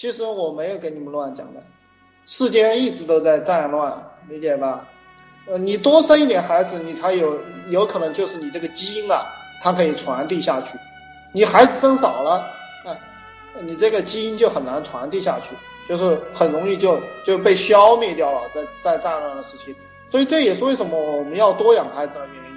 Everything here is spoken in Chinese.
其实我没有跟你们乱讲的，世间一直都在战乱，理解吧？呃，你多生一点孩子，你才有有可能就是你这个基因啊，它可以传递下去。你孩子生少了，哎，你这个基因就很难传递下去，就是很容易就就被消灭掉了，在在战乱的时期。所以这也是为什么我们要多养孩子的原因。